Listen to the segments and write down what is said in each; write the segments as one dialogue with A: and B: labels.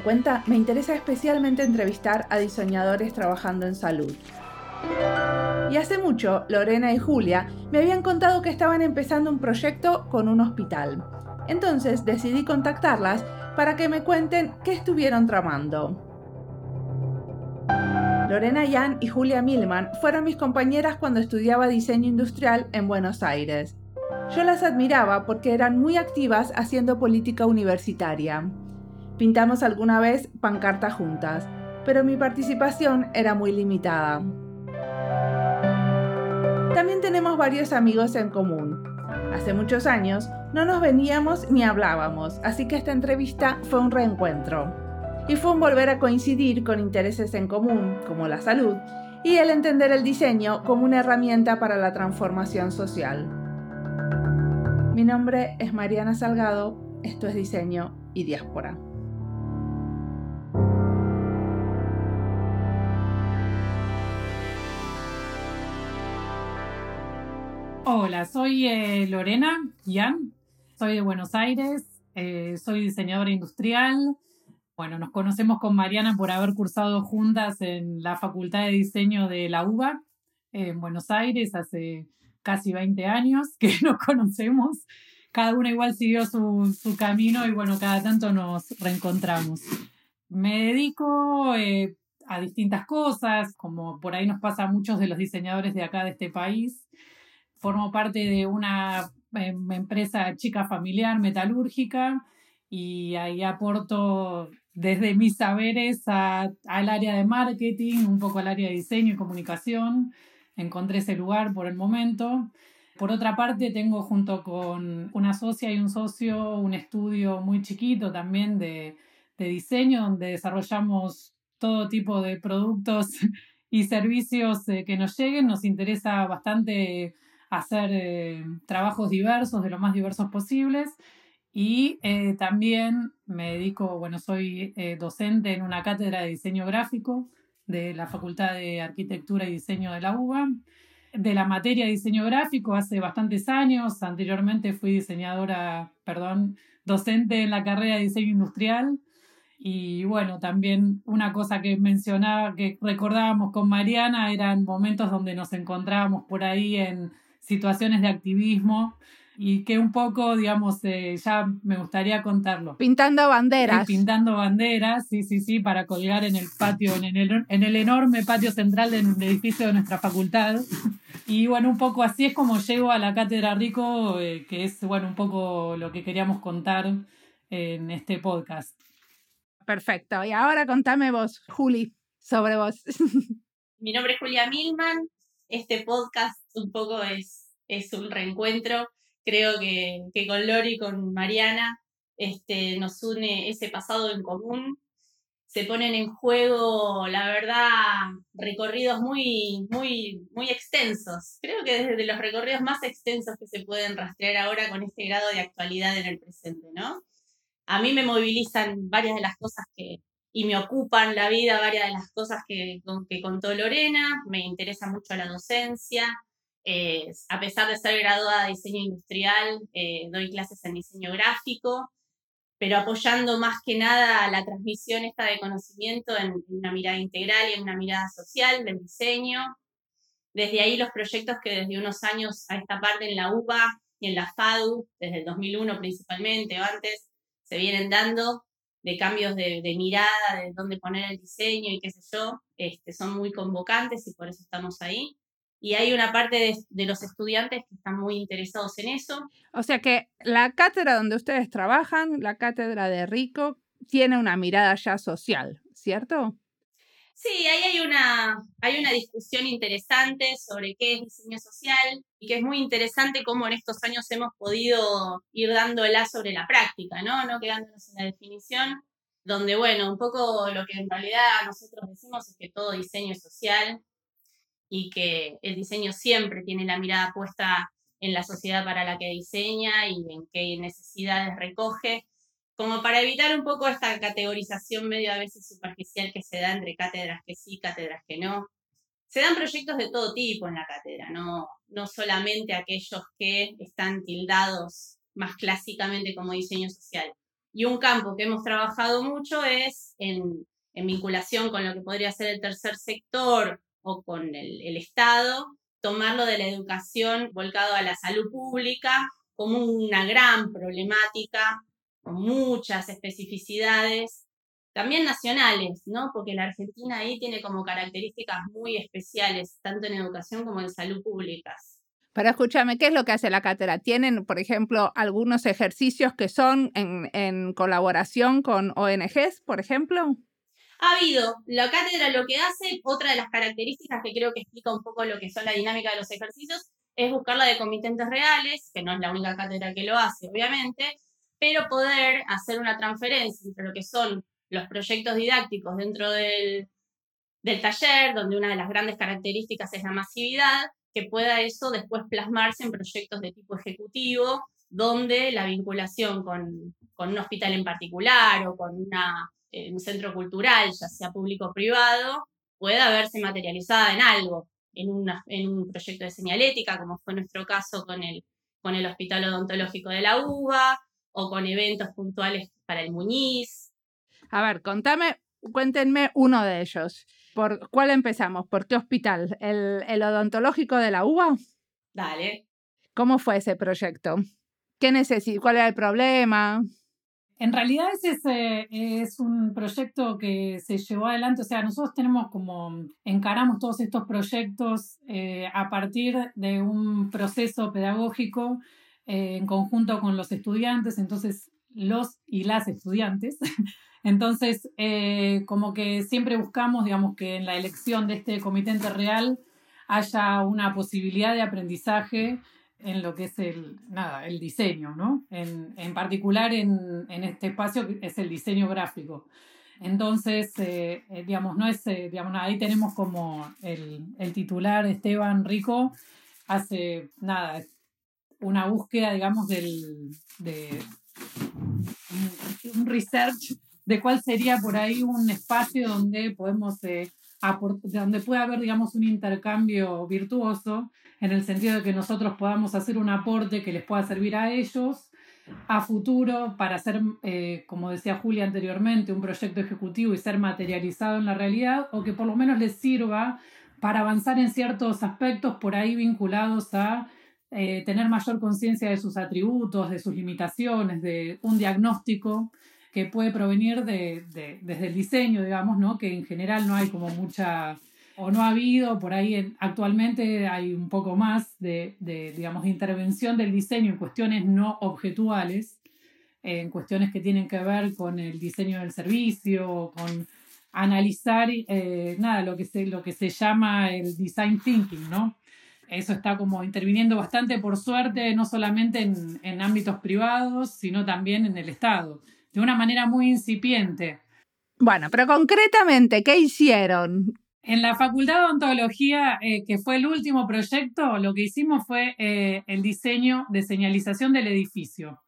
A: cuenta, me interesa especialmente entrevistar a diseñadores trabajando en salud. Y hace mucho, Lorena y Julia me habían contado que estaban empezando un proyecto con un hospital. Entonces decidí contactarlas para que me cuenten qué estuvieron tramando. Lorena Yan y Julia Milman fueron mis compañeras cuando estudiaba diseño industrial en Buenos Aires. Yo las admiraba porque eran muy activas haciendo política universitaria. Pintamos alguna vez pancarta juntas, pero mi participación era muy limitada. También tenemos varios amigos en común. Hace muchos años no nos veníamos ni hablábamos, así que esta entrevista fue un reencuentro. Y fue un volver a coincidir con intereses en común, como la salud, y el entender el diseño como una herramienta para la transformación social. Mi nombre es Mariana Salgado, esto es Diseño y Diáspora.
B: Hola, soy eh, Lorena Ian, soy de Buenos Aires, eh, soy diseñadora industrial. Bueno, nos conocemos con Mariana por haber cursado juntas en la Facultad de Diseño de la UBA en Buenos Aires hace casi 20 años que nos conocemos. Cada una igual siguió su, camino y bueno, cada tanto nos reencontramos. Me dedico eh, a distintas cosas, como por ahí nos pasa a muchos de los diseñadores de acá de este país formo parte de una em, empresa chica familiar metalúrgica y ahí aporto desde mis saberes al área de marketing, un poco al área de diseño y comunicación. Encontré ese lugar por el momento. Por otra parte, tengo junto con una socia y un socio un estudio muy chiquito también de, de diseño donde desarrollamos todo tipo de productos y servicios eh, que nos lleguen. Nos interesa bastante hacer eh, trabajos diversos, de lo más diversos posibles. Y eh, también me dedico, bueno, soy eh, docente en una cátedra de diseño gráfico de la Facultad de Arquitectura y Diseño de la UBA. De la materia de diseño gráfico hace bastantes años. Anteriormente fui diseñadora, perdón, docente en la carrera de diseño industrial. Y bueno, también una cosa que mencionaba, que recordábamos con Mariana, eran momentos donde nos encontrábamos por ahí en situaciones de activismo y que un poco, digamos, eh, ya me gustaría contarlo.
A: Pintando banderas.
B: pintando banderas, sí, sí, sí, para colgar en el patio, en el, en el enorme patio central del edificio de nuestra facultad. Y bueno, un poco así es como llego a la Cátedra Rico, eh, que es, bueno, un poco lo que queríamos contar en este podcast.
A: Perfecto. Y ahora contame vos, Juli, sobre vos.
C: Mi nombre es Julia Milman, este podcast un poco es, es un reencuentro. Creo que, que con Lori y con Mariana este, nos une ese pasado en común. Se ponen en juego, la verdad, recorridos muy, muy, muy extensos. Creo que desde los recorridos más extensos que se pueden rastrear ahora con este grado de actualidad en el presente, ¿no? A mí me movilizan varias de las cosas que, y me ocupan la vida varias de las cosas que, que contó Lorena, me interesa mucho la docencia, eh, a pesar de ser graduada de diseño industrial, eh, doy clases en diseño gráfico, pero apoyando más que nada la transmisión esta de conocimiento en, una mirada integral y en una mirada social del diseño. Desde ahí los proyectos que desde unos años a esta parte en la UBA y en la FADU, desde el 2001 principalmente o antes, se vienen dando de cambios de, mirada, de dónde poner el diseño y qué sé yo, este, son muy convocantes y por eso estamos ahí. Y hay una parte de, de, los estudiantes que están muy interesados en eso.
A: O sea que la cátedra donde ustedes trabajan, la cátedra de Rico, tiene una mirada ya social, ¿cierto?
C: Sí, ahí hay una, hay una discusión interesante sobre qué es diseño social y que es muy interesante cómo en estos años hemos podido ir dándola sobre la práctica, ¿no? No quedándonos en la definición, donde, bueno, un poco lo que en realidad nosotros decimos es que todo diseño es social y que el diseño siempre tiene la mirada puesta en la sociedad para la que diseña y en qué necesidades recoge como para evitar un poco esta categorización medio a veces superficial que se da entre cátedras que sí, cátedras que no. Se dan proyectos de todo tipo en la cátedra, no, no solamente aquellos que están tildados más clásicamente como diseño social. Y un campo que hemos trabajado mucho es en, vinculación con lo que podría ser el tercer sector o con el, Estado, tomarlo de la educación volcado a la salud pública como una gran problemática, con muchas especificidades, también nacionales, ¿no? Porque la Argentina ahí tiene como características muy especiales, tanto en educación como en salud públicas.
A: Pero escúchame, ¿qué es lo que hace la cátedra? ¿Tienen, por ejemplo, algunos ejercicios que son en, colaboración con ONGs, por ejemplo?
C: Ha habido. La cátedra lo que hace, otra de las características que creo que explica un poco lo que son la dinámica de los ejercicios, es buscarla de comitentes reales, que no es la única cátedra que lo hace, obviamente, pero poder hacer una transferencia entre lo que son los proyectos didácticos dentro del, del taller, donde una de las grandes características es la masividad, que pueda eso después plasmarse en proyectos de tipo ejecutivo, donde la vinculación con, un hospital en particular o con una, eh, un centro cultural, ya sea público o privado, pueda verse materializada en algo, en, una, en un proyecto de señalética, como fue nuestro caso con el, con el Hospital Odontológico de la UBA, o con eventos puntuales para el Muñiz.
A: A ver, contame, cuéntenme uno de ellos. ¿Por cuál empezamos? ¿Por qué hospital? ¿El, odontológico de la UBA?
C: Dale.
A: ¿Cómo fue ese proyecto? ¿Qué? ¿Cuál era el problema?
B: En realidad ese es, un proyecto que se llevó adelante, o sea, nosotros tenemos como, encaramos todos estos proyectos eh, a partir de un proceso pedagógico eh, en conjunto con los estudiantes, entonces los y las estudiantes Entonces, eh, como que siempre buscamos, digamos, que en la elección de este comité real haya una posibilidad de aprendizaje en lo que es el, nada, el diseño, ¿no? En, en particular en, en, este espacio que es el diseño gráfico. Entonces, eh, digamos, no es, digamos, ahí tenemos como el, el, titular Esteban Rico hace, nada, una búsqueda, digamos, del, de un research de cuál sería por ahí un espacio donde podemos eh, donde pueda haber, digamos, un intercambio virtuoso, en el sentido de que nosotros podamos hacer un aporte que les pueda servir a ellos a futuro para hacer, eh, como decía Julia anteriormente, un proyecto ejecutivo y ser materializado en la realidad, o que por lo menos les sirva para avanzar en ciertos aspectos por ahí vinculados a eh, tener mayor conciencia de sus atributos, de sus limitaciones, de un diagnóstico que puede provenir de, desde el diseño, digamos, ¿no? que en general no hay como mucha, o no ha habido, por ahí actualmente hay un poco más de, digamos, intervención del diseño en cuestiones no objetuales, en cuestiones que tienen que ver con el diseño del servicio, con analizar eh, nada, lo que, se, lo que se llama el design thinking, ¿no? Eso está como interviniendo bastante, por suerte, no solamente en, en ámbitos privados, sino también en el Estado de una manera muy incipiente.
A: Bueno, pero concretamente, ¿qué hicieron?
B: En la Facultad de Odontología, eh, que fue el último proyecto, lo que hicimos fue eh, el diseño de señalización del edificio.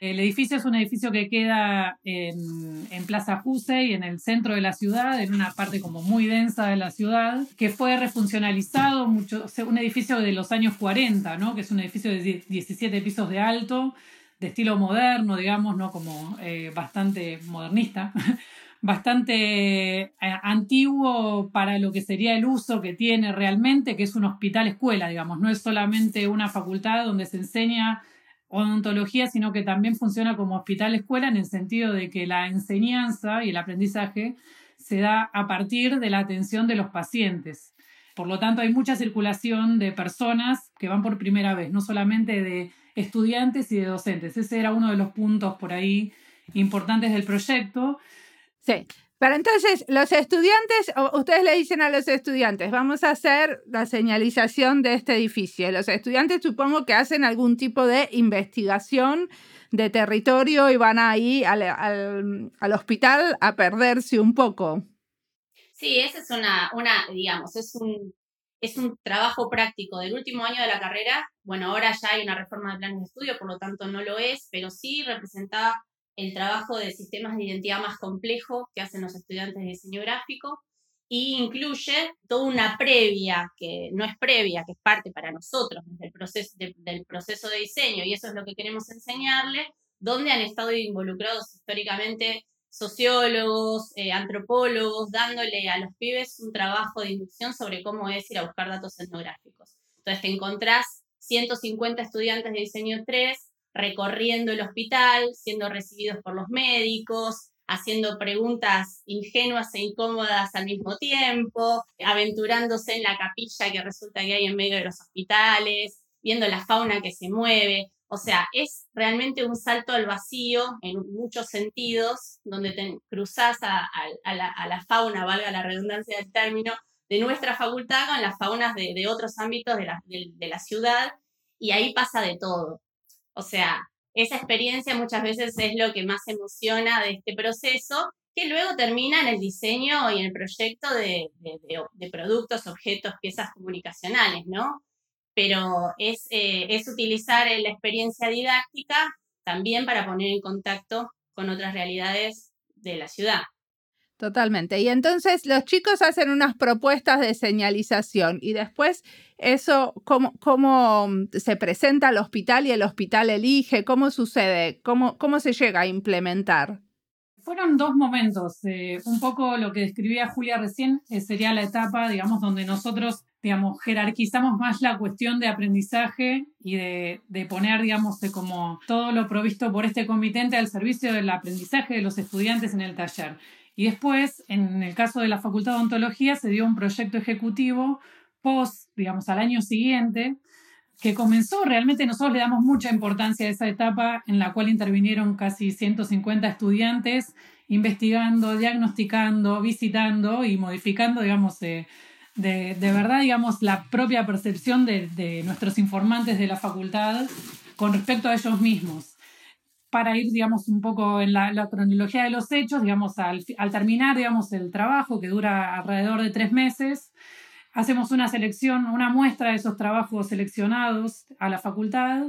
B: El edificio es un edificio que queda en, Plaza Jusey, en el centro de la ciudad, en una parte como muy densa de la ciudad, que fue refuncionalizado, mucho, un edificio de los años 40, ¿no? que es un edificio de 17 pisos de alto, de estilo moderno, digamos, ¿no? Como eh, bastante modernista, bastante eh, antiguo para lo que sería el uso que tiene realmente, que es un hospital escuela, digamos, no es solamente una facultad donde se enseña odontología, sino que también funciona como hospital escuela en el sentido de que la enseñanza y el aprendizaje se da a partir de la atención de los pacientes. Por lo tanto, hay mucha circulación de personas que van por primera vez, no solamente de estudiantes y de docentes. Ese era uno de los puntos por ahí importantes del proyecto.
A: Sí. Pero entonces, los estudiantes, ustedes le dicen a los estudiantes, vamos a hacer la señalización de este edificio. Los estudiantes supongo que hacen algún tipo de investigación de territorio y van ahí al, al, al hospital a perderse un poco.
C: Sí, esa es una, una digamos, es un, es un trabajo práctico del último año de la carrera. Bueno, ahora ya hay una reforma de planes de estudio, por lo tanto no lo es, pero sí representa el trabajo de sistemas de identidad más complejo que hacen los estudiantes de diseño gráfico y incluye toda una previa, que no es previa, que es parte para nosotros del proceso, del proceso de diseño, y eso es lo que queremos enseñarle, donde han estado involucrados históricamente sociólogos, eh, antropólogos, dándole a los pibes un trabajo de inducción sobre cómo es ir a buscar datos etnográficos. Entonces te encontrás 150 estudiantes de diseño 3 recorriendo el hospital, siendo recibidos por los médicos, haciendo preguntas ingenuas e incómodas al mismo tiempo, aventurándose en la capilla que resulta que hay en medio de los hospitales, viendo la fauna que se mueve. O sea, es realmente un salto al vacío en muchos sentidos, donde te cruzás a, la, fauna, valga la redundancia del término, de nuestra facultad con las faunas de, otros ámbitos de la ciudad, y ahí pasa de todo. O sea, esa experiencia muchas veces es lo que más emociona de este proceso, que luego termina en el diseño y en el proyecto de, productos, objetos, piezas comunicacionales, ¿no? Pero es, eh, utilizar la experiencia didáctica también para poner en contacto con otras realidades de la ciudad.
A: Totalmente. Y entonces los chicos hacen unas propuestas de señalización y después eso, ¿cómo, cómo se presenta al hospital y el hospital elige? ¿Cómo sucede? ¿Cómo, cómo se llega a implementar?
B: Fueron dos momentos. Eh, un poco lo que describía Julia recién eh, sería la etapa, digamos, donde nosotros, digamos, jerarquizamos más la cuestión de aprendizaje y de, de poner, digamos, de como todo lo provisto por este comitente al servicio del aprendizaje de los estudiantes en el taller. Y después, en el caso de la Facultad de Ontología, se dio un proyecto ejecutivo post, digamos, al año siguiente, que comenzó, realmente nosotros le damos mucha importancia a esa etapa en la cual intervinieron casi 150 estudiantes investigando, diagnosticando, visitando y modificando, digamos, de, de, verdad, digamos, la propia percepción de, de nuestros informantes de la facultad con respecto a ellos mismos para ir, digamos, un poco en la, cronología de los hechos, digamos, al, terminar, digamos, el trabajo que dura alrededor de tres meses, hacemos una selección, una muestra de esos trabajos seleccionados a la facultad,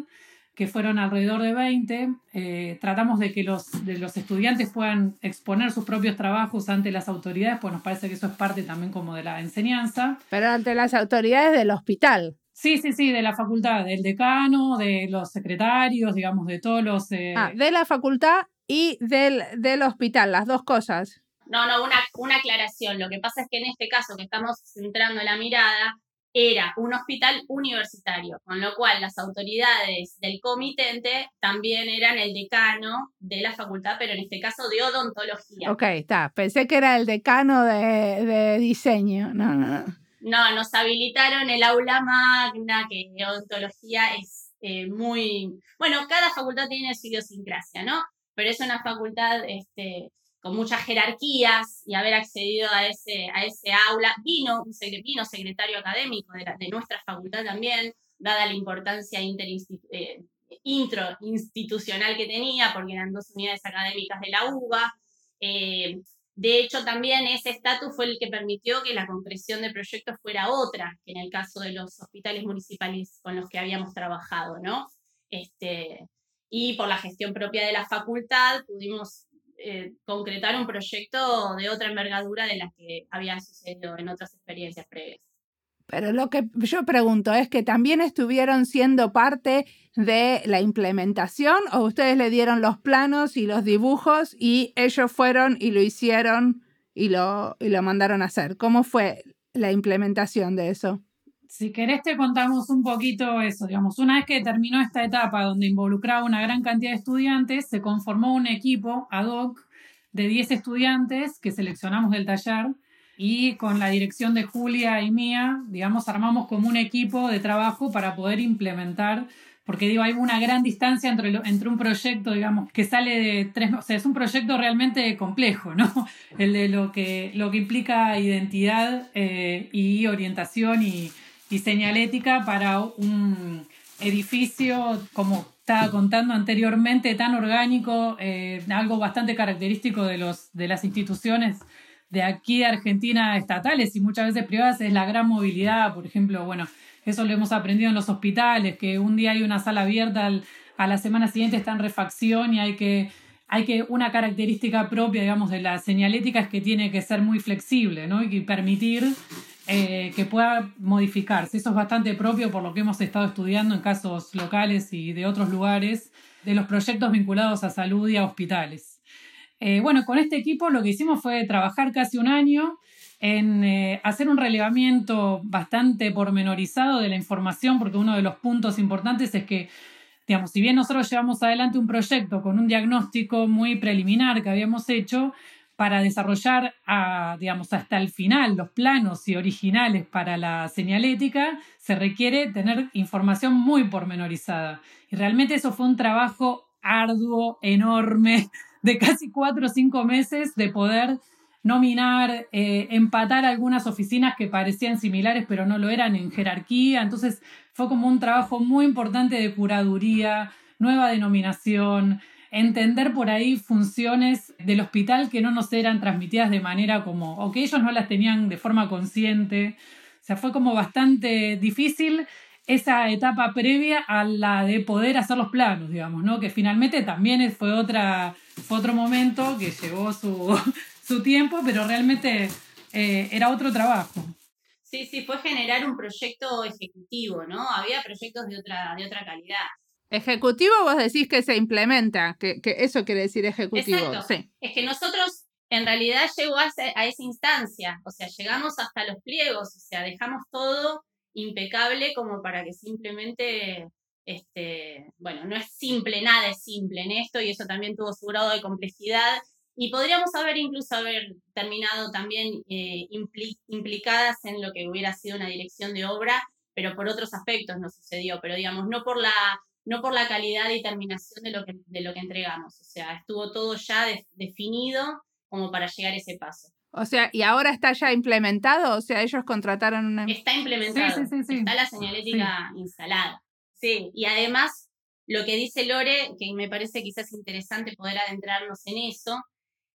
B: que fueron alrededor de 20. Eh, tratamos de que los, de los estudiantes puedan exponer sus propios trabajos ante las autoridades, pues nos parece que eso es parte también como de la enseñanza.
A: Pero ante las autoridades del hospital.
B: Sí, sí, sí, de la facultad, del decano, de los secretarios, digamos, de todos los...
A: Eh, ah, de la facultad y del, del hospital, las dos cosas.
C: No, no, una, una aclaración. Lo que pasa es que en este caso que estamos centrando la mirada, era un hospital universitario, con lo cual las autoridades del comitente también eran el decano de la facultad, pero en este caso de odontología.
A: Ok, está. Pensé que era el decano de, de diseño. No, no, no.
C: No, nos habilitaron el aula magna, que odontología es eh, muy... Bueno, cada facultad tiene su idiosincrasia, ¿no? Pero es una facultad este, con muchas jerarquías y haber accedido a ese, a ese aula. Vino vino secretario académico de, de, nuestra facultad también, dada la importancia eh, introinstitucional que tenía, porque eran dos unidades académicas de la UBA. Eh, de hecho, también ese estatus fue el que permitió que la concreción de proyectos fuera otra que en el caso de los hospitales municipales con los que habíamos trabajado, ¿no? Este, y por la gestión propia de la facultad pudimos eh, concretar un proyecto de otra envergadura de la que había sucedido en otras experiencias previas.
A: Pero lo que yo pregunto es que también estuvieron siendo parte de la implementación o ustedes le dieron los planos y los dibujos y ellos fueron y lo hicieron y lo, y lo mandaron a hacer. ¿Cómo fue la implementación de eso?
B: Si querés te contamos un poquito eso, digamos, una vez que terminó esta etapa donde involucraba una gran cantidad de estudiantes, se conformó un equipo ad hoc de 10 estudiantes que seleccionamos del taller y con la dirección de Julia y mía, digamos, armamos como un equipo de trabajo para poder implementar, porque digo, hay una gran distancia entre, entre un proyecto, digamos, que sale de tres, o sea, es un proyecto realmente complejo, ¿no? El de lo que, lo que implica identidad eh, y orientación y, y señalética para un edificio como estaba contando anteriormente, tan orgánico, eh, algo bastante característico de, los, de las instituciones de aquí de Argentina estatales y muchas veces privadas es la gran movilidad, por ejemplo, bueno, eso lo hemos aprendido en los hospitales, que un día hay una sala abierta, a la semana siguiente está en refacción y hay que, hay que, una característica propia, digamos, de la señalética es que tiene que ser muy flexible, ¿no? Y permitir eh, que pueda modificarse. Eso es bastante propio por lo que hemos estado estudiando en casos locales y de otros lugares de los proyectos vinculados a salud y a hospitales. Eh, bueno, con este equipo lo que hicimos fue trabajar casi un año en eh, hacer un relevamiento bastante pormenorizado de la información, porque uno de los puntos importantes es que, digamos, si bien nosotros llevamos adelante un proyecto con un diagnóstico muy preliminar que habíamos hecho, para desarrollar, digamos, hasta el final los planos y originales para la señalética, se requiere tener información muy pormenorizada. Y realmente eso fue un trabajo arduo, enorme, de casi cuatro o cinco meses de poder nominar, eh, empatar algunas oficinas que parecían similares pero no lo eran en jerarquía. Entonces fue como un trabajo muy importante de curaduría, nueva denominación, entender por ahí funciones del hospital que no nos eran transmitidas de manera como, o que ellos no las tenían de forma consciente. O sea, fue como bastante difícil esa etapa previa a la de poder hacer los planos, digamos, ¿no? Que finalmente también fue, otra, fue otro momento que llevó su, su tiempo, pero realmente eh, era otro trabajo.
C: Sí, sí, fue generar un proyecto ejecutivo, ¿no? Había proyectos de otra, de otra calidad.
A: Ejecutivo vos decís que se implementa, que, eso quiere decir ejecutivo.
C: Sí. Es que nosotros en realidad llegó a, a, esa instancia, o sea, llegamos hasta los pliegos, o sea, dejamos todo impecable como para que simplemente, este, bueno, no es simple, nada es simple en esto y eso también tuvo su grado de complejidad y podríamos haber incluso haber terminado también eh, implicadas en lo que hubiera sido una dirección de obra, pero por otros aspectos no sucedió, pero digamos, no por la, no por la calidad y terminación de lo que, de lo que entregamos, o sea, estuvo todo ya definido como para llegar a ese paso.
A: O sea, ¿y ahora está ya implementado? O sea, ellos contrataron una...
C: Está implementado, está la señalética instalada. Sí, y además lo que dice Lore, que me parece quizás interesante poder adentrarnos en eso,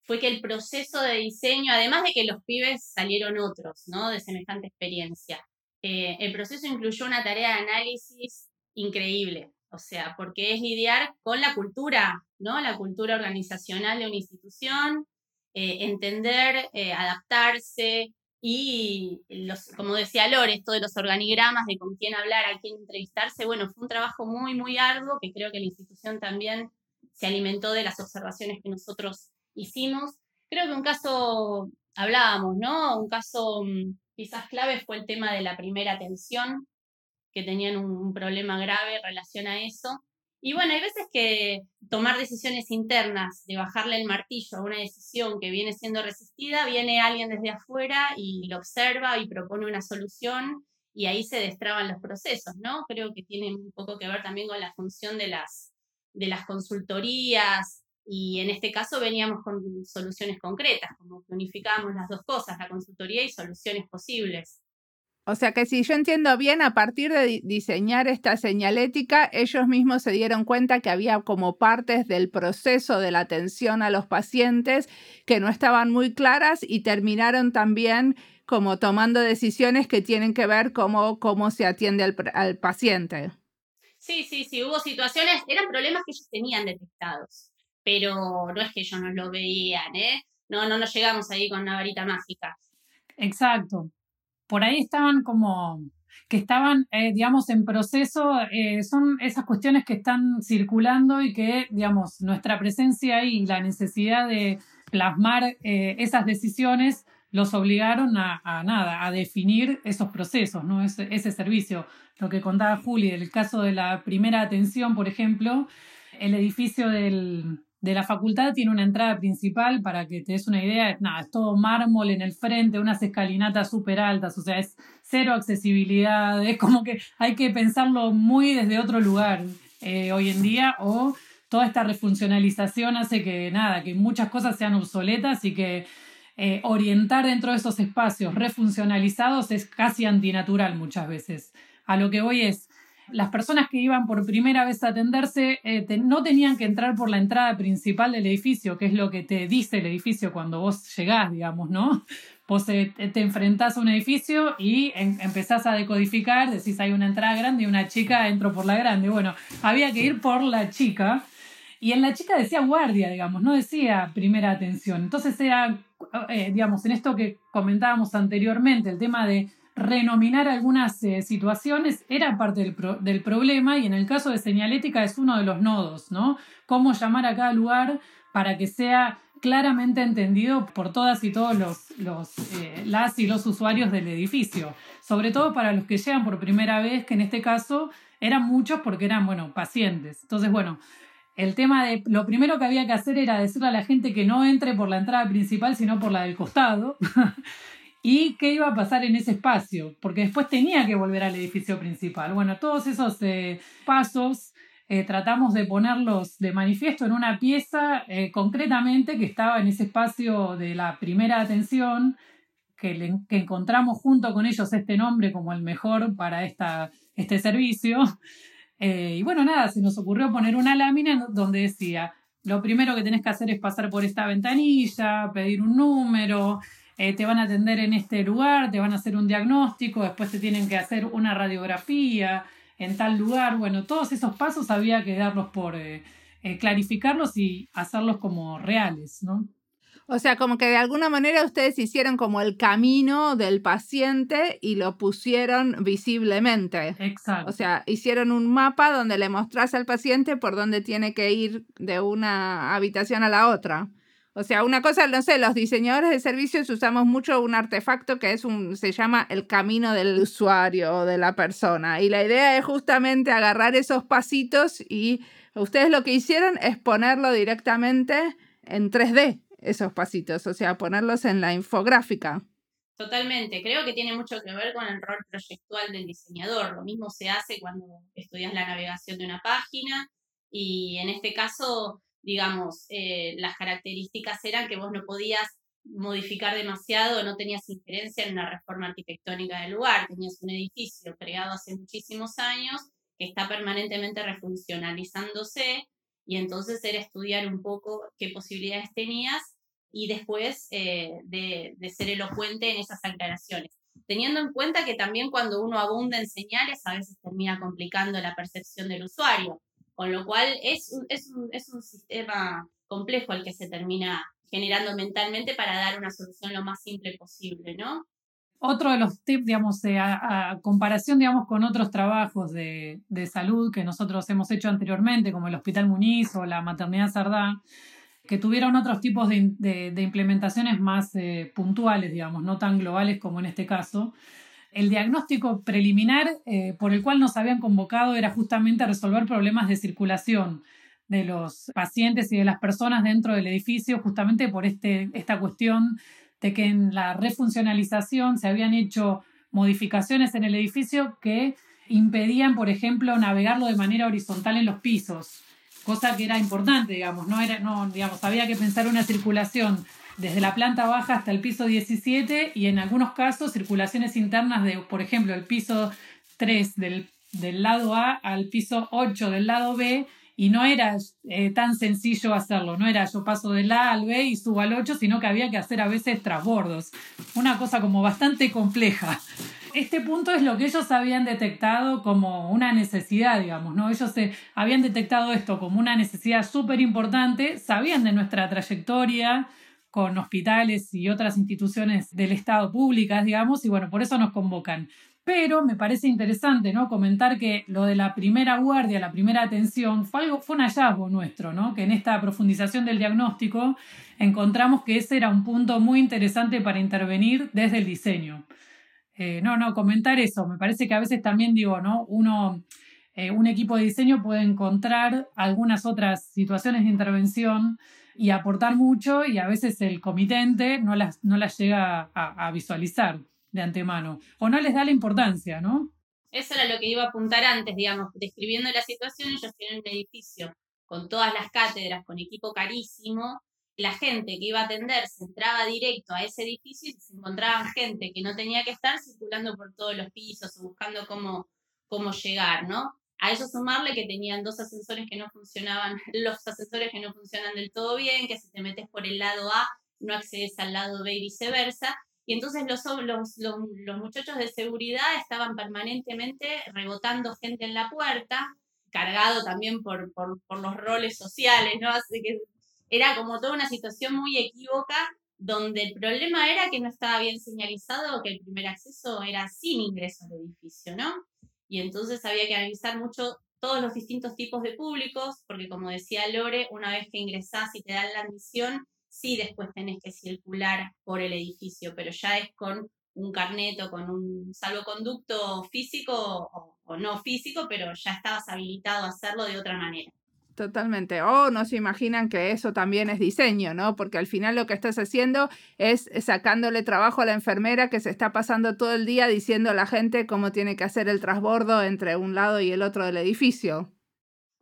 C: fue que el proceso de diseño, además de que los pibes salieron otros, ¿no? De semejante experiencia, eh, el proceso incluyó una tarea de análisis increíble, o sea, porque es lidiar con la cultura, ¿no? La cultura organizacional de una institución, eh, entender, eh, adaptarse y, los, como decía Lore, esto de los organigramas, de con quién hablar, a quién entrevistarse, bueno, fue un trabajo muy, muy arduo que creo que la institución también se alimentó de las observaciones que nosotros hicimos. Creo que un caso, hablábamos, ¿no? Un caso mm, quizás clave fue el tema de la primera atención, que tenían un, problema grave en relación a eso. Y bueno, hay veces que tomar decisiones internas, de bajarle el martillo a una decisión que viene siendo resistida, viene alguien desde afuera y lo observa y propone una solución y ahí se destraban los procesos, ¿no? Creo que tiene un poco que ver también con la función de las, de las consultorías, y en este caso veníamos con soluciones concretas, como que unificábamos las dos cosas, la consultoría y soluciones posibles.
A: O sea que si yo entiendo bien, a partir de diseñar esta señalética, ellos mismos se dieron cuenta que había como partes del proceso de la atención a los pacientes que no estaban muy claras y terminaron también como tomando decisiones que tienen que ver cómo, cómo se atiende al, al paciente.
C: Sí, sí, sí, hubo situaciones, eran problemas que ellos tenían detectados pero no es que ellos no lo veían, ¿eh? No, no nos llegamos ahí con una varita mágica.
B: Exacto. Por ahí estaban como que estaban, eh, digamos, en proceso, eh, son esas cuestiones que están circulando y que, digamos, nuestra presencia y la necesidad de plasmar eh, esas decisiones los obligaron a, nada, a definir esos procesos, ¿no? Ese, ese servicio. Lo que contaba Juli, el caso de la primera atención, por ejemplo, el edificio del, de la facultad tiene una entrada principal, para que te des una idea, nada, es todo mármol en el frente, unas escalinatas súper altas, o sea, es cero accesibilidad, es como que hay que pensarlo muy desde otro lugar eh, hoy en día, o toda esta refuncionalización hace que nada, que muchas cosas sean obsoletas y que eh, orientar dentro de esos espacios refuncionalizados es casi antinatural muchas veces. A lo que voy es, las personas que iban por primera vez a atenderse eh, no tenían que entrar por la entrada principal del edificio, que es lo que te dice el edificio cuando vos llegás, digamos, ¿no? Vos eh, te enfrentás a un edificio y empezás a decodificar, decís hay una entrada grande y una chica, entro por la grande. Bueno, había que ir por la chica. Y en la chica decía guardia, digamos, no decía primera atención. Entonces era, eh, digamos, en esto que comentábamos anteriormente, el tema de renominar algunas eh, situaciones era parte del, problema y en el caso de señalética es uno de los nodos, ¿no? Cómo llamar a cada lugar para que sea claramente entendido por todas y todos los, los eh, las y los usuarios del edificio, sobre todo para los que llegan por primera vez, que en este caso eran muchos porque eran, bueno, pacientes. Entonces, bueno, el tema de lo primero que había que hacer era decirle a la gente que no entre por la entrada principal, sino por la del costado. y qué iba a pasar en ese espacio, porque después tenía que volver al edificio principal. Bueno, todos esos eh, pasos eh, tratamos de ponerlos de manifiesto en una pieza eh, concretamente que estaba en ese espacio de la primera atención, que, que, encontramos junto con ellos este nombre como el mejor para esta, este servicio. y bueno, nada, se nos ocurrió poner una lámina donde decía, lo primero que tenés que hacer es pasar por esta ventanilla, pedir un número, eh, te van a atender en este lugar, te van a hacer un diagnóstico, después te tienen que hacer una radiografía en tal lugar. Bueno, todos esos pasos había que darlos por eh, eh, clarificarlos y hacerlos como reales, ¿no?
A: O sea, como que de alguna manera ustedes hicieron como el camino del paciente y lo pusieron visiblemente.
B: Exacto.
A: O sea, hicieron un mapa donde le mostrás al paciente por dónde tiene que ir de una habitación a la otra. O sea, una cosa, no sé, los diseñadores de servicios usamos mucho un artefacto que es un, se llama el camino del usuario o de la persona. Y la idea es justamente agarrar esos pasitos y ustedes lo que hicieron es ponerlo directamente en 3D, esos pasitos, o sea, ponerlos en la infográfica.
C: Totalmente, creo que tiene mucho que ver con el rol proyectual del diseñador. Lo mismo se hace cuando estudias la navegación de una página y en este caso digamos, eh, las características eran que vos no podías modificar demasiado, no tenías injerencia en una reforma arquitectónica del lugar, tenías un edificio creado hace muchísimos años que está permanentemente refuncionalizándose y entonces era estudiar un poco qué posibilidades tenías y después eh, de, de, ser elocuente en esas aclaraciones. Teniendo en cuenta que también cuando uno abunda en señales a veces termina complicando la percepción del usuario. Con lo cual es un, es un, es un sistema complejo el que se termina generando mentalmente para dar una solución lo más simple posible, ¿no?
B: Otro de los tips, digamos, eh, a, comparación, digamos, con otros trabajos de, de, salud que nosotros hemos hecho anteriormente, como el Hospital Muniz o la Maternidad Sardá, que tuvieron otros tipos de, de, implementaciones más eh, puntuales, digamos, no tan globales como en este caso, el diagnóstico preliminar eh, por el cual nos habían convocado era justamente resolver problemas de circulación de los pacientes y de las personas dentro del edificio, justamente por este, esta cuestión de que en la refuncionalización se habían hecho modificaciones en el edificio que impedían, por ejemplo, navegarlo de manera horizontal en los pisos, cosa que era importante, digamos, no era, no, digamos, había que pensar una circulación desde la planta baja hasta el piso 17 y en algunos casos circulaciones internas de, por ejemplo, el piso 3 del, lado A al piso 8 del lado B y no era eh, tan sencillo hacerlo, no era yo paso del A al B y subo al 8, sino que había que hacer a veces trasbordos, una cosa como bastante compleja. Este punto es lo que ellos habían detectado como una necesidad, digamos, ¿no? Ellos se, habían detectado esto como una necesidad súper importante, sabían de nuestra trayectoria, con hospitales y otras instituciones del Estado públicas, digamos, y bueno, por eso nos convocan. Pero me parece interesante, ¿no? Comentar que lo de la primera guardia, la primera atención, fue, algo, fue un hallazgo nuestro, ¿no? Que en esta profundización del diagnóstico encontramos que ese era un punto muy interesante para intervenir desde el diseño. Eh, no, no, comentar eso. Me parece que a veces también digo, ¿no? Uno, eh, un equipo de diseño puede encontrar algunas otras situaciones de intervención y aportar mucho y a veces el comitente no las, no las llega a, visualizar de antemano o no les da la importancia, ¿no?
C: Eso era lo que iba a apuntar antes, digamos, describiendo la situación, ellos tienen un edificio con todas las cátedras, con equipo carísimo, la gente que iba a atenderse entraba directo a ese edificio y se encontraban gente que no tenía que estar circulando por todos los pisos o buscando cómo, cómo llegar, ¿no? A eso sumarle que tenían dos ascensores que no funcionaban, los ascensores que no funcionan del todo bien, que si te metes por el lado A no accedes al lado B y viceversa. Y entonces los, los, los, muchachos de seguridad estaban permanentemente rebotando gente en la puerta, cargado también por, por, por los roles sociales, ¿no? Así que era como toda una situación muy equívoca donde el problema era que no estaba bien señalizado que el primer acceso era sin ingreso al edificio, ¿no? Y entonces había que analizar mucho todos los distintos tipos de públicos, porque como decía Lore, una vez que ingresás y te dan la admisión, sí después tenés que circular por el edificio, pero ya es con un carnet o con un salvoconducto físico o, o no físico, pero ya estabas habilitado a hacerlo de otra manera.
A: Totalmente. O no se imaginan que eso también es diseño, ¿no? Porque al final lo que estás haciendo es sacándole trabajo a la enfermera que se está pasando todo el día diciendo a la gente cómo tiene que hacer el transbordo entre un lado y el otro del edificio.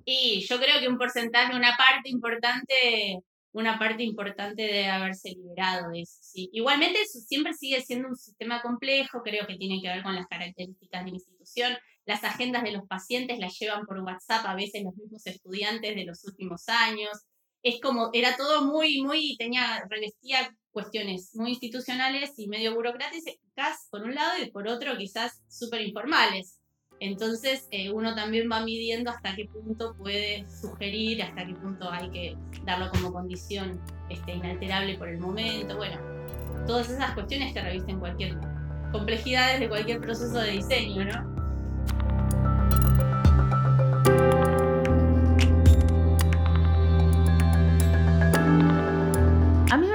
C: Y yo creo que un porcentaje, una parte importante, una parte importante de haberse liberado de eso. Sí. Igualmente siempre sigue siendo un sistema complejo, creo que tiene que ver con las características de la institución las agendas de los pacientes las llevan por WhatsApp a veces los mismos estudiantes de los últimos años. Es como, era todo muy, muy, tenía, revestía cuestiones muy institucionales y medio burocráticas por un lado y por otro quizás súper informales. Entonces eh, uno también va midiendo hasta qué punto puede sugerir, hasta qué punto hay que darlo como condición este, inalterable por el momento. Bueno, todas esas cuestiones que revisten cualquier complejidades de cualquier proceso de diseño, ¿no?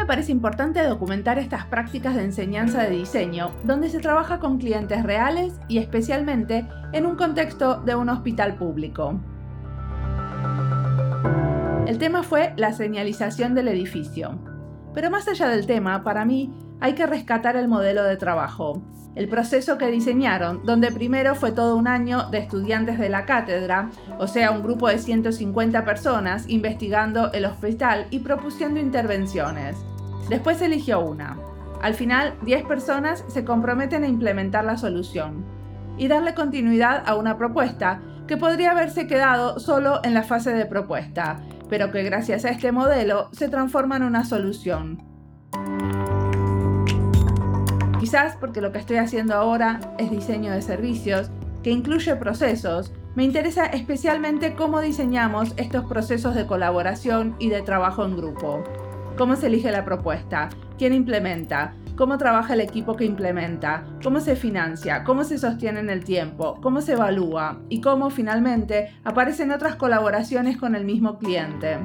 A: Parece importante documentar estas prácticas de enseñanza de diseño, donde se trabaja con clientes reales y especialmente en un contexto de un hospital público. El tema fue la señalización del edificio. Pero más allá del tema, para mí hay que rescatar el modelo de trabajo, el proceso que diseñaron, donde primero fue todo un año de estudiantes de la cátedra, o sea, un grupo de 150 personas investigando el hospital y propusiendo intervenciones. Después eligió una. Al final, 10 personas se comprometen a implementar la solución y darle continuidad a una propuesta que podría haberse quedado solo en la fase de propuesta, pero que gracias a este modelo se transforma en una solución. Quizás porque lo que estoy haciendo ahora es diseño de servicios, que incluye procesos, me interesa especialmente cómo diseñamos estos procesos de colaboración y de trabajo en grupo. Cómo se elige la propuesta, quién implementa, cómo trabaja el equipo que implementa, cómo se financia, cómo se sostiene en el tiempo, cómo se evalúa y cómo finalmente aparecen otras colaboraciones con el mismo cliente.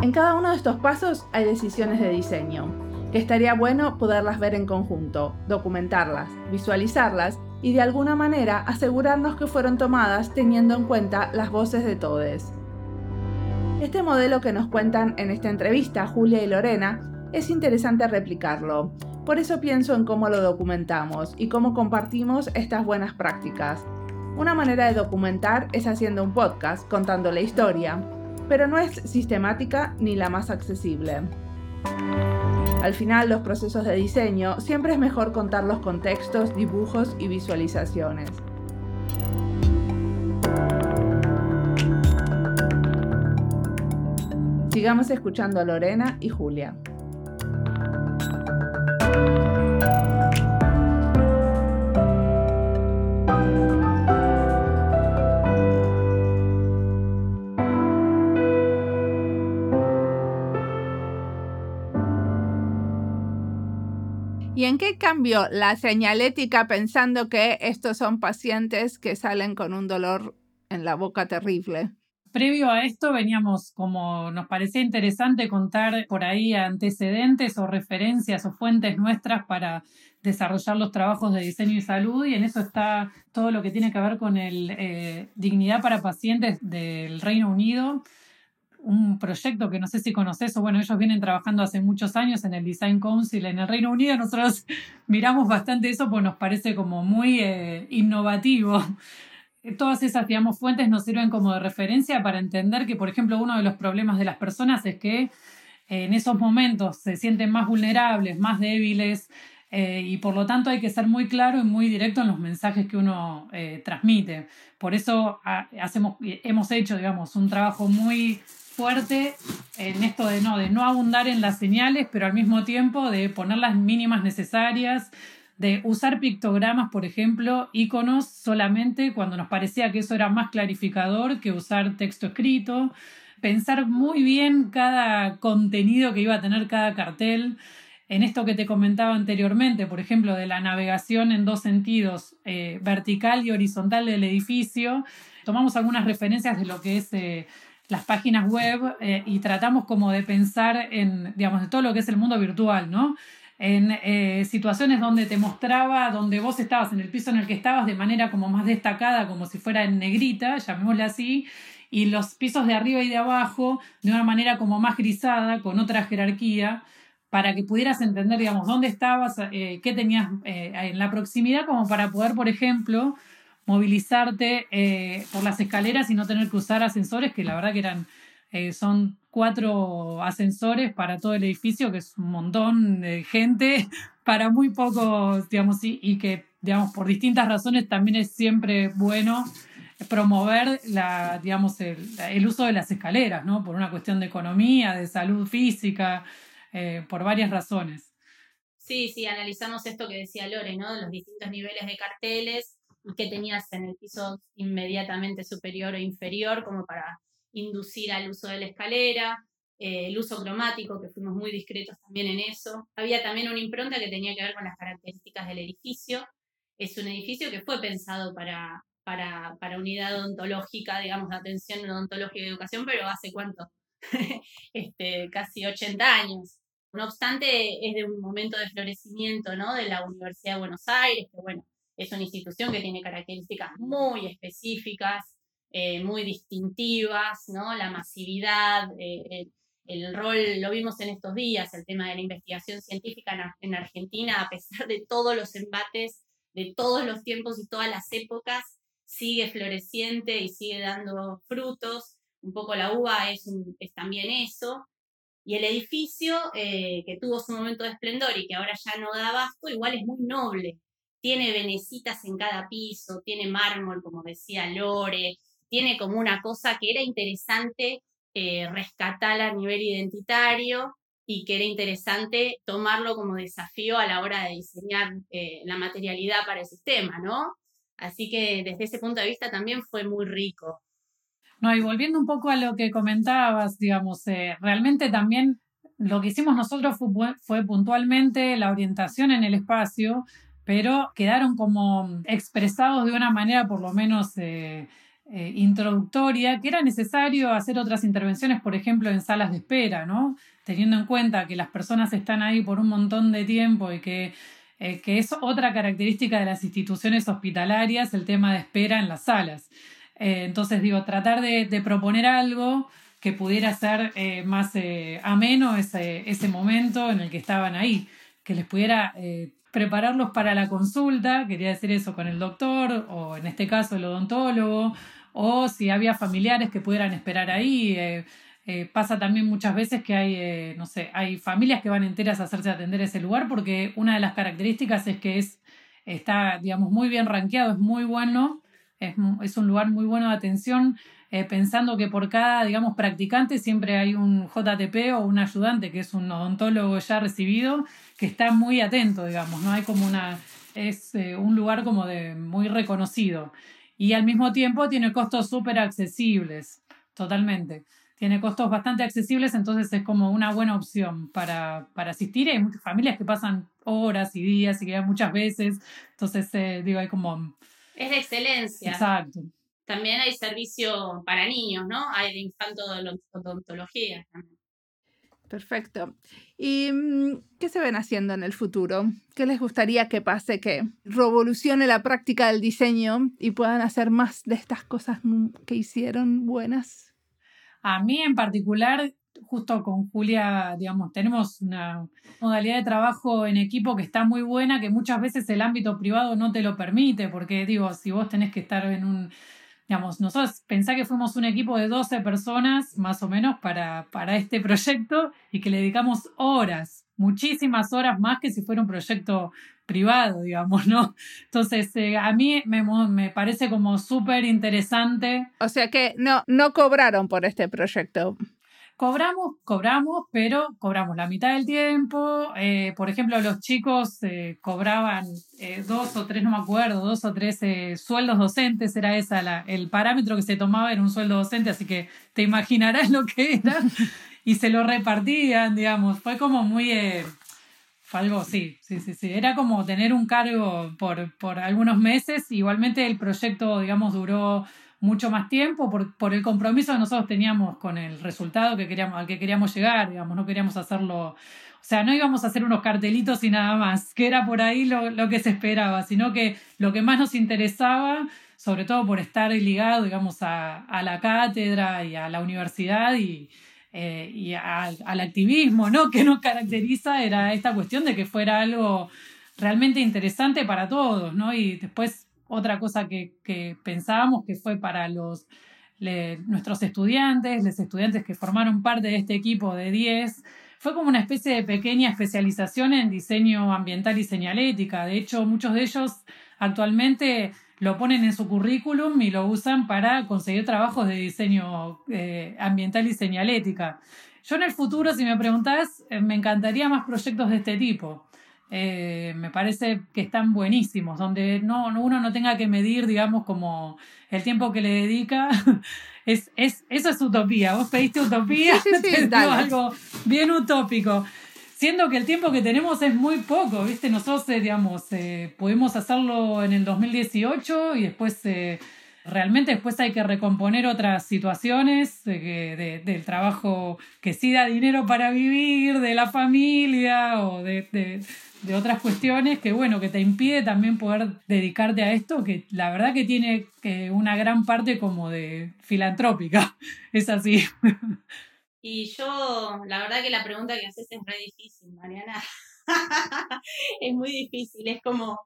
A: En cada uno de estos pasos hay decisiones de diseño, que estaría bueno poderlas ver en conjunto, documentarlas, visualizarlas y de alguna manera asegurarnos que fueron tomadas teniendo en cuenta las voces de todos. Este modelo que nos cuentan en esta entrevista Julia y Lorena es interesante replicarlo. Por eso pienso en cómo lo documentamos y cómo compartimos estas buenas prácticas. Una manera de documentar es haciendo un podcast contando la historia, pero no es sistemática ni la más accesible. Al final, los procesos de diseño siempre es mejor contar los contextos, dibujos y visualizaciones. Sigamos escuchando a Lorena y Julia. Qué cambió la señalética pensando que estos son pacientes que salen con un dolor en la boca terrible?
B: Previo a esto veníamos como nos parecía interesante contar por ahí antecedentes o referencias o fuentes nuestras para desarrollar los trabajos de diseño y salud y en eso está todo lo que tiene que ver con el eh, dignidad para pacientes del Reino Unido, un proyecto que no sé si conoces o bueno, ellos vienen trabajando hace muchos años en el Design Council en el Reino Unido, nosotros miramos bastante eso porque nos parece como muy eh, innovativo todas esas, digamos, fuentes nos sirven como de referencia para entender que, por ejemplo, uno de los problemas de las personas es que eh, en esos momentos se sienten más vulnerables, más débiles, eh, y por lo tanto hay que ser muy claro y muy directo en los mensajes que uno transmite. Por eso ah, hacemos, hemos hecho, digamos, un trabajo muy fuerte en esto de no, de no abundar en las señales, pero al mismo tiempo de poner las mínimas necesarias, de usar pictogramas, por ejemplo, iconos solamente cuando nos parecía que eso era más clarificador que usar texto escrito, pensar muy bien cada contenido que iba a tener cada cartel. En esto que te comentaba anteriormente, por ejemplo, de la navegación en dos sentidos, eh, vertical y horizontal del edificio, tomamos algunas referencias de lo que es eh, las páginas web eh, y tratamos como de pensar en, digamos, de todo lo que es el mundo virtual, ¿no? En situaciones donde te mostraba, donde vos estabas en el piso en el que estabas de manera como más destacada, como si fuera en negrita, llamémosle así, y los pisos de arriba y de abajo de una manera como más grisada, con otra jerarquía, para que pudieras entender, digamos, dónde estabas, eh, qué tenías eh, en la proximidad, como para poder, por ejemplo, movilizarte eh, por las escaleras y no tener que usar ascensores, que la verdad que eran, son cuatro ascensores para todo el edificio, que es un montón de gente, para muy pocos, digamos, y, y que, digamos, por distintas razones también es siempre bueno promover la, digamos, el, uso de las escaleras, ¿no? Por una cuestión de economía, de salud física, eh, por varias razones.
C: Sí, sí, analizamos esto que decía Lore, ¿no? Los distintos niveles de carteles y que tenías en el piso inmediatamente superior o inferior como para inducir al uso de la escalera, eh, el uso cromático, que fuimos muy discretos también en eso. Había también una impronta que tenía que ver con las características del edificio. Es un edificio que fue pensado para, para, para unidad odontológica, digamos, de atención odontológica y educación, pero hace cuánto? este, casi 80 años. No obstante, es de un momento de florecimiento ¿no? de la Universidad de Buenos Aires, que bueno, es una institución que tiene características muy específicas, eh, muy distintivas, ¿no? la masividad, eh, el, rol, lo vimos en estos días, el tema de la investigación científica en, en Argentina, a pesar de todos los embates de todos los tiempos y todas las épocas, sigue floreciente y sigue dando frutos. Un poco la uva es, es también eso. Y el edificio, eh, que tuvo su momento de esplendor y que ahora ya no da abasto, igual es muy noble. Tiene venecitas en cada piso, tiene mármol, como decía Lore, tiene como una cosa que era interesante eh, rescatar a nivel identitario y que era interesante tomarlo como desafío a la hora de diseñar eh, la materialidad para el sistema, ¿no? Así que desde ese punto de vista también fue muy rico.
B: No, y volviendo un poco a lo que comentabas, digamos, eh, realmente también lo que hicimos nosotros fue, puntualmente la orientación en el espacio, pero quedaron como expresados de una manera por lo menos eh, eh, introductoria, que era necesario hacer otras intervenciones, por ejemplo, en salas de espera, ¿no? Teniendo en cuenta que las personas están ahí por un montón de tiempo y que eh, que es otra característica de las instituciones hospitalarias, el tema de espera en las salas. Entonces, digo, tratar de, proponer algo que pudiera ser más ameno ese, ese, momento en el que estaban ahí, que les pudiera prepararlos para la consulta, quería decir eso con el doctor, o en este caso el odontólogo, o si había familiares que pudieran esperar ahí. Eh, pasa también muchas veces que hay, eh, no sé, hay familias que van enteras a hacerse atender ese lugar porque una de las características es que es, está, digamos, muy bien rankeado, es muy bueno, es, es un lugar muy bueno de atención, eh, pensando que por cada, digamos, practicante siempre hay un JTP o un ayudante que es un odontólogo ya recibido que está muy atento, digamos, no hay como una, es un lugar como de muy reconocido y al mismo tiempo tiene costos súper accesibles, totalmente tiene costos bastante accesibles, entonces es como una buena opción para, para asistir. Hay muchas familias que pasan horas y días y quedan muchas veces, entonces eh, digo, hay como...
C: Es de excelencia.
B: Exacto.
C: También hay servicio para niños, ¿no? Hay de infantodontología también.
A: Perfecto. ¿Y mm, qué se ven haciendo en el futuro? ¿Qué les gustaría que pase, que revolucione la práctica del diseño y puedan hacer más de estas cosas que hicieron buenas?
B: A mí en particular, justo con Julia, digamos, tenemos una modalidad de trabajo en equipo que está muy buena, que muchas veces el ámbito privado no te lo permite, porque digo, si vos tenés que estar en un, digamos, nosotros pensá que fuimos un equipo de 12 personas más o menos para, para este proyecto y que le dedicamos horas, muchísimas horas más que si fuera un proyecto privado, digamos, ¿no? Entonces, eh, a mí me, me parece como súper interesante.
A: O sea que no, no cobraron por este proyecto.
B: Cobramos, cobramos, pero cobramos la mitad del tiempo. Eh, por ejemplo, los chicos eh, cobraban eh, dos o tres, no me acuerdo, dos o tres sueldos docentes, era esa la, el parámetro que se tomaba, era un sueldo docente, así que te imaginarás lo que era. y se lo repartían, digamos. Fue como muy... fue algo, sí, sí, sí, sí. Era como tener un cargo por, por algunos meses. Igualmente el proyecto, digamos, duró mucho más tiempo por, por, el compromiso que nosotros teníamos con el resultado que queríamos, al que queríamos llegar, digamos, no queríamos hacerlo, o sea, no íbamos a hacer unos cartelitos y nada más, que era por ahí lo, lo que se esperaba, sino que lo que más nos interesaba, sobre todo por estar ligado, digamos, a, a la cátedra y a la universidad y, eh, y al, al activismo, ¿no? Que nos caracteriza era esta cuestión de que fuera algo realmente interesante para todos, ¿no? Y después otra cosa que, que pensábamos que fue para los, nuestros estudiantes, los estudiantes que formaron parte de este equipo de 10, fue como una especie de pequeña especialización en diseño ambiental y señalética. De hecho, muchos de ellos actualmente lo ponen en su currículum y lo usan para conseguir trabajos de diseño eh, ambiental y señalética. Yo en el futuro, si me preguntás, eh, me encantaría más proyectos de este tipo. Eh, me parece que están buenísimos, donde no, uno no tenga que medir, digamos, como el tiempo que le dedica. Es, es, eso es utopía. Vos pediste utopía, algo bien utópico. Siendo que el tiempo que tenemos es muy poco, ¿viste? Nosotros, eh, digamos, eh, pudimos hacerlo en el 2018 y después, realmente después hay que recomponer otras situaciones del trabajo que sí da dinero para vivir, de la familia o de de otras cuestiones que, bueno, que te impide también poder dedicarte a esto, que la verdad que tiene que una gran parte como de filantrópica. Es así.
C: Y yo, la verdad que la pregunta que haces es re difícil, Mariana. es muy difícil, es como,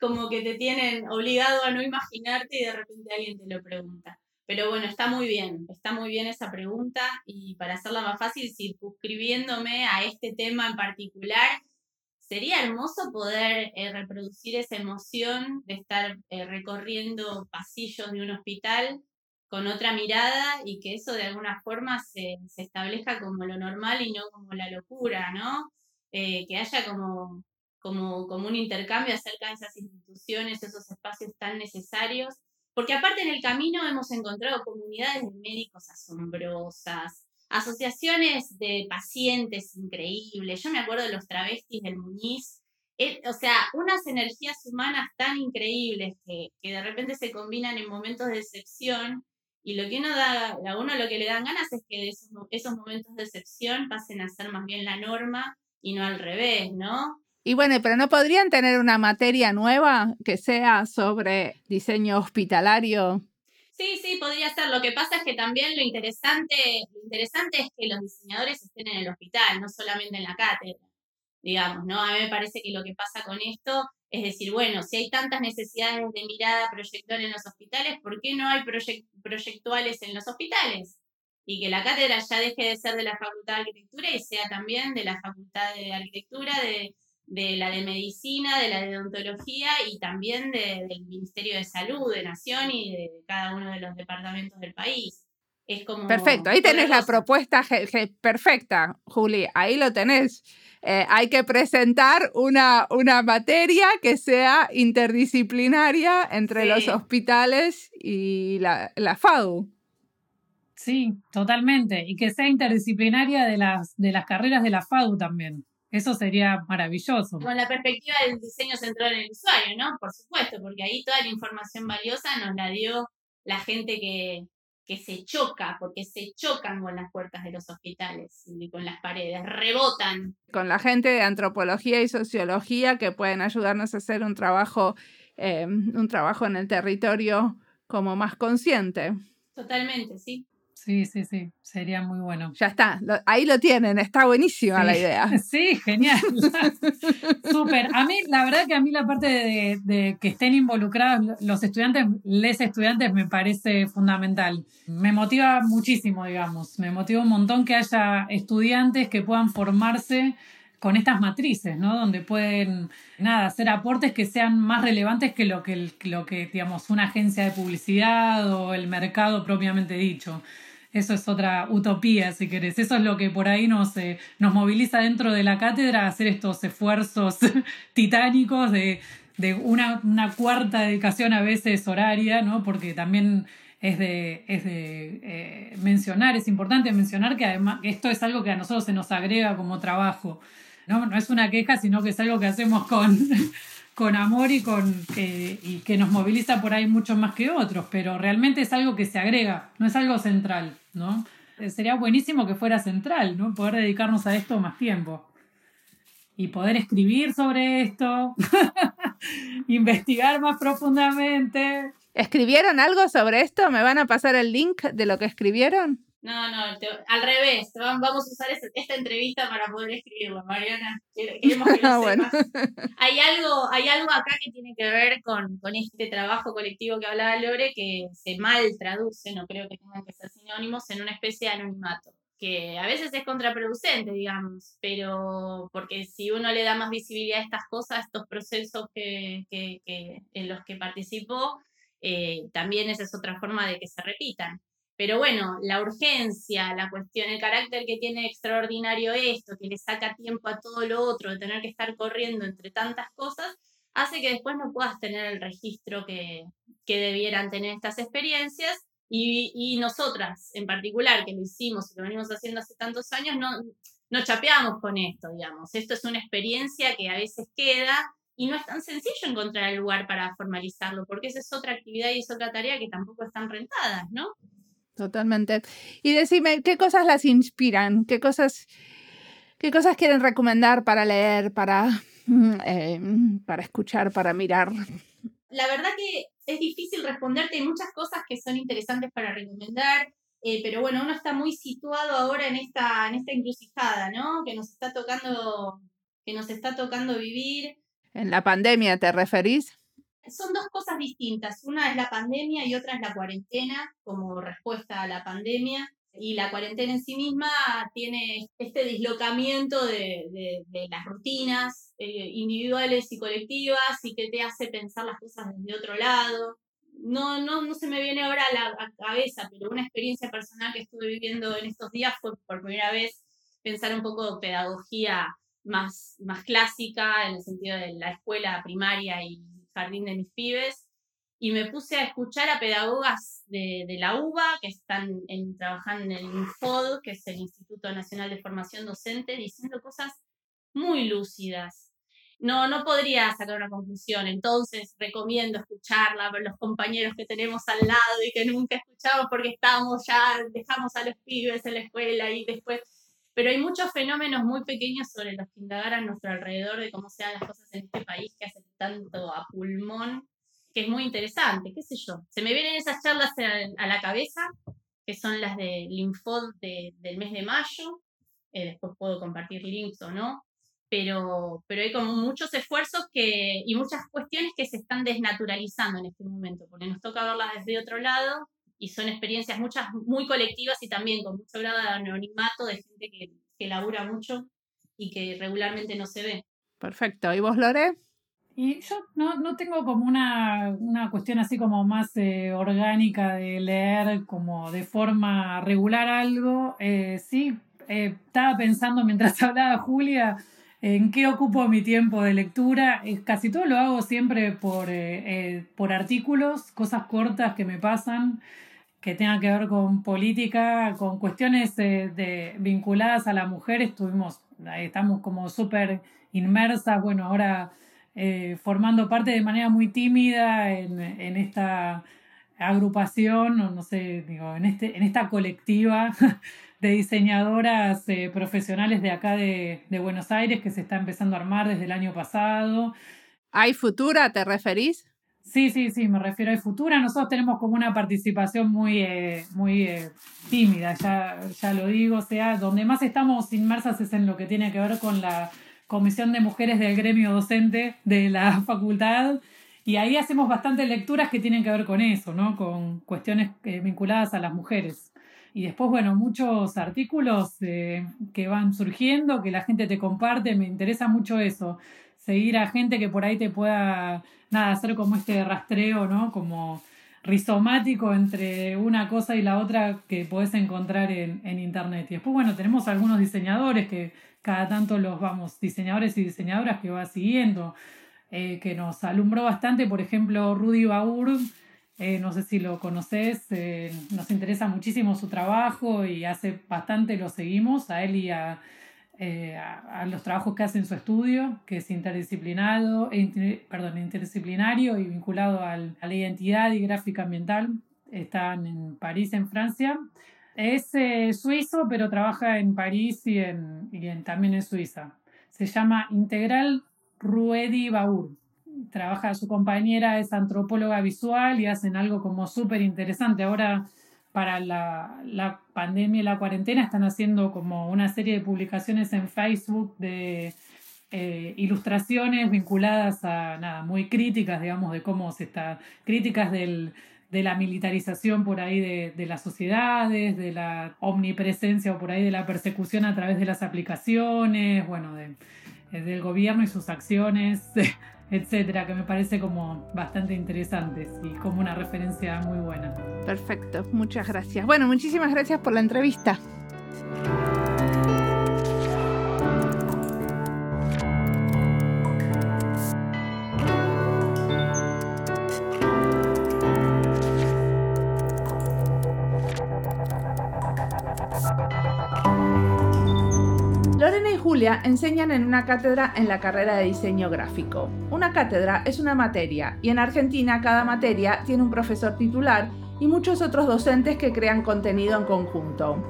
C: como que te tienen obligado a no imaginarte y de repente alguien te lo pregunta. Pero bueno, está muy bien, está muy bien esa pregunta y para hacerla más fácil, circunscribiéndome a este tema en particular, sería hermoso poder eh, reproducir esa emoción de estar eh, recorriendo pasillos de un hospital con otra mirada y que eso de alguna forma se, se establezca como lo normal y no como la locura, ¿no? Eh, que haya como, como, como un intercambio acerca de esas instituciones, esos espacios tan necesarios, porque aparte en el camino hemos encontrado comunidades de médicos asombrosas, asociaciones de pacientes increíbles. Yo me acuerdo de los travestis del Muñiz. Eh, o sea, unas energías humanas tan increíbles que, que, de repente se combinan en momentos de excepción y lo que uno da, a uno lo que le dan ganas es que esos, esos momentos de excepción pasen a ser más bien la norma y no al revés, ¿no?
A: Y bueno, pero ¿no podrían tener una materia nueva que sea sobre diseño hospitalario?
C: Sí, sí, podría ser. Lo que pasa es que también lo interesante, lo interesante es que los diseñadores estén en el hospital, no solamente en la cátedra, digamos, ¿no? A mí me parece que lo que pasa con esto es decir, bueno, si hay tantas necesidades de mirada proyectual en los hospitales, ¿por qué no hay proyectuales en los hospitales? Y que la cátedra ya deje de ser de la Facultad de Arquitectura y sea también de la Facultad de Arquitectura, de, de la de medicina, de la de odontología y también del Ministerio de Salud de Nación y de cada uno de los departamentos del país. Es como
A: Perfecto, ahí tenés la propuesta perfecta, Juli, ahí lo tenés. Eh, hay que presentar una, una materia que sea interdisciplinaria entre los hospitales y la, la FADU.
B: Sí, totalmente. Y que sea interdisciplinaria de las, de las carreras de la FADU también. Eso sería maravilloso.
C: Con la perspectiva del diseño centrado en el usuario, ¿no? Por supuesto, porque ahí toda la información valiosa nos la dio la gente que, que se choca, porque se chocan con las puertas de los hospitales y con las paredes, rebotan.
A: Con la gente de antropología y sociología que pueden ayudarnos a hacer un trabajo, eh, un trabajo en el territorio como más consciente.
C: Totalmente, sí.
B: Sí, sí, sí, sería muy bueno.
A: Ya está, ahí lo tienen, está buenísima la idea.
B: Sí, genial. Súper. A mí, la verdad que a mí la parte de, de, que estén involucrados los estudiantes, les estudiantes, me parece fundamental. Me motiva muchísimo, digamos. Me motiva un montón que haya estudiantes que puedan formarse con estas matrices, ¿no? Donde pueden, nada, hacer aportes que sean más relevantes que lo que, lo que, digamos, una agencia de publicidad o el mercado propiamente dicho. Eso es otra utopía, si querés. Eso es lo que por ahí nos, eh, nos moviliza dentro de la cátedra a hacer estos esfuerzos titánicos de, de una, una, cuarta dedicación a veces horaria, ¿no? Porque también es de, es de eh, mencionar, es importante mencionar que además esto es algo que a nosotros se nos agrega como trabajo. No, no es una queja, sino que es algo que hacemos con, con amor y, con, que, y que nos moviliza por ahí mucho más que otros, pero realmente es algo que se agrega, no es algo central, ¿no? Eh, sería buenísimo que fuera central, ¿no? Poder dedicarnos a esto más tiempo y poder escribir sobre esto, investigar más profundamente.
A: ¿Escribieron algo sobre esto? ¿Me van a pasar el link de lo que escribieron?
C: No, no, al revés. Vamos a usar esta entrevista para poder escribirlo, Mariana. Queremos que lo bueno. Hay algo, hay algo acá que tiene que ver con, con este trabajo colectivo que hablaba Lore, que se mal traduce, no creo que tengan que ser sinónimos, en una especie de anonimato que a veces es contraproducente, digamos, pero porque si uno le da más visibilidad a estas cosas, a estos procesos que, que, que en los que participó, eh, también esa es otra forma de que se repitan. Pero bueno, la urgencia, la cuestión, el carácter que tiene extraordinario esto, que le saca tiempo a todo lo otro, de tener que estar corriendo entre tantas cosas, hace que después no puedas tener el registro que, que debieran tener estas experiencias. Y, y, nosotras, en particular, que lo hicimos y lo venimos haciendo hace tantos años, no, no chapeamos con esto, digamos. Esto es una experiencia que a veces queda y no es tan sencillo encontrar el lugar para formalizarlo, porque esa es otra actividad y es otra tarea que tampoco están rentadas, ¿no?
A: Totalmente. Y decime, ¿qué cosas las inspiran? ¿Qué cosas, qué cosas quieren recomendar para leer, para, mm, eh, para escuchar, para mirar?
C: La verdad que es difícil responderte. Hay muchas cosas que son interesantes para recomendar. Eh, pero bueno, uno está muy situado ahora en esta, en esta encrucijada, ¿no? Que nos está tocando, que nos está tocando vivir.
A: ¿En la pandemia te referís?
C: Son dos cosas distintas. Una es la pandemia y otra es la cuarentena como respuesta a la pandemia. Y la cuarentena en sí misma tiene este dislocamiento de, las rutinas eh, individuales y colectivas y que te hace pensar las cosas desde otro lado. No, no, no se me viene ahora a la cabeza, pero una experiencia personal que estuve viviendo en estos días fue por primera vez pensar un poco de pedagogía más, más clásica, en el sentido de la escuela primaria y jardín de mis pibes, y me puse a escuchar a pedagogas de, la UBA que están trabajando en el INFOD, que es el Instituto Nacional de Formación Docente, diciendo cosas muy lúcidas. No, no podría sacar una conclusión, entonces recomiendo escucharla por los compañeros que tenemos al lado y que nunca escuchamos porque estamos ya, dejamos a los pibes en la escuela y después pero hay muchos fenómenos muy pequeños sobre los que indagar a nuestro alrededor de cómo se dan las cosas en este país que hace tanto a pulmón, que es muy interesante, qué sé yo. Se me vienen esas charlas a, la cabeza, que son las del Infod del mes de mayo, eh, después puedo compartir links o no, pero, pero hay como muchos esfuerzos que, y muchas cuestiones que se están desnaturalizando en este momento, porque nos toca verlas desde otro lado y son experiencias muchas muy colectivas y también con mucho grado de anonimato de gente que, que labura mucho y que regularmente no se ve.
A: Perfecto. ¿Y vos, Lore?
B: Y yo no, no tengo como una, una cuestión así como más eh, orgánica de leer como de forma regular algo. Eh, sí, eh, estaba pensando mientras hablaba Julia en qué ocupo mi tiempo de lectura. casi todo lo hago siempre por, por artículos, cosas cortas que me pasan que tenga que ver con política, con cuestiones de, vinculadas a la mujer, estuvimos, estamos como súper inmersas, bueno, ahora eh, formando parte de manera muy tímida en, en esta agrupación, o no sé, digo, en, este, en esta colectiva de diseñadoras eh, profesionales de acá de, de Buenos Aires que se está empezando a armar desde el año pasado.
A: ¿Hay futura, te referís?
B: Sí, sí, sí, me refiero a Futura. Nosotros tenemos como una participación muy, eh, muy eh, tímida, ya, ya lo digo. O sea, donde más estamos inmersas es en lo que tiene que ver con la Comisión de Mujeres del Gremio Docente de la facultad. Y ahí hacemos bastantes lecturas que tienen que ver con eso, ¿no? Con cuestiones eh, vinculadas a las mujeres. Y después, bueno, muchos artículos que van surgiendo, que la gente te comparte, me interesa mucho eso seguir a gente que por ahí te pueda, nada, hacer como este rastreo, ¿no? Como rizomático entre una cosa y la otra que podés encontrar en, en internet. Y después, bueno, tenemos algunos diseñadores que cada tanto los vamos, diseñadores y diseñadoras que va siguiendo, eh, que nos alumbró bastante, por ejemplo, Rudy Baur, eh, no sé si lo conoces, eh, nos interesa muchísimo su trabajo y hace bastante lo seguimos, a él y a, a, los trabajos que hace en su estudio, que es interdisciplinado, perdón, interdisciplinario y vinculado al, a la identidad y gráfica ambiental. Están en París, en Francia. Es suizo, pero trabaja en París y, en, y en, también en Suiza. Se llama Integral Ruedi Baur. Trabaja, su compañera es antropóloga visual y hacen algo como súper interesante. Ahora, para la, la, pandemia y la cuarentena, están haciendo como una serie de publicaciones en Facebook de eh, ilustraciones vinculadas a nada, muy críticas, digamos, de cómo se está, críticas del, de la militarización por ahí de, de, las sociedades, de la omnipresencia o por ahí de la persecución a través de las aplicaciones, bueno, de, del gobierno y sus acciones, etcétera, que me parece como bastante interesantes y como una referencia muy buena.
A: Perfecto, muchas gracias. Bueno, muchísimas gracias por la entrevista. Enseñan en una cátedra en la carrera de diseño gráfico. Una cátedra es una materia y en Argentina cada materia tiene un profesor titular y muchos otros docentes que crean contenido en conjunto.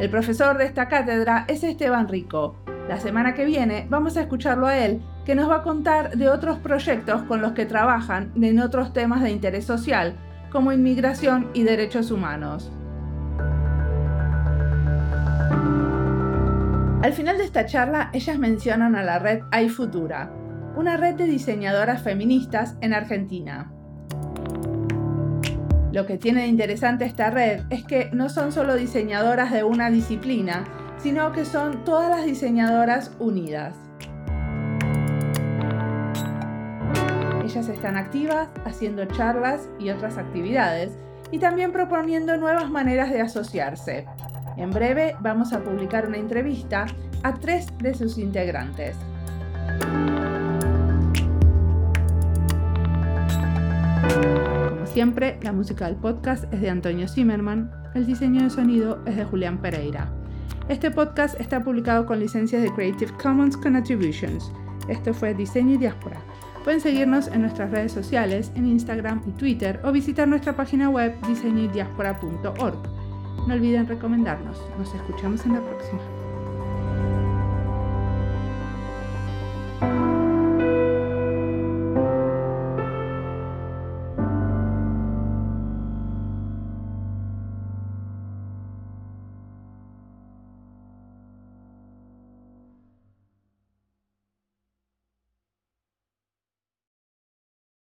A: El profesor de esta cátedra es Esteban Rico. La semana que viene vamos a escucharlo a él, que nos va a contar de otros proyectos con los que trabajan en otros temas de interés social, como inmigración y derechos humanos. Al final de esta charla, ellas mencionan a la red iFutura, una red de diseñadoras feministas en Argentina. Lo que tiene de interesante esta red es que no son solo diseñadoras de una disciplina, sino que son todas las diseñadoras unidas. Ellas están activas haciendo charlas y otras actividades y también proponiendo nuevas maneras de asociarse, en breve vamos a publicar una entrevista a tres de sus integrantes. Como siempre, la música del podcast es de Antonio Zimmerman, el diseño de sonido es de Julián Pereira. Este podcast está publicado con licencias de Creative Commons con Attributions. Esto fue Diseño y Diáspora. Pueden seguirnos en nuestras redes sociales, en Instagram y Twitter, o visitar nuestra página web diseñoydiaspora.org. No olviden recomendarnos. Nos escuchamos en la próxima.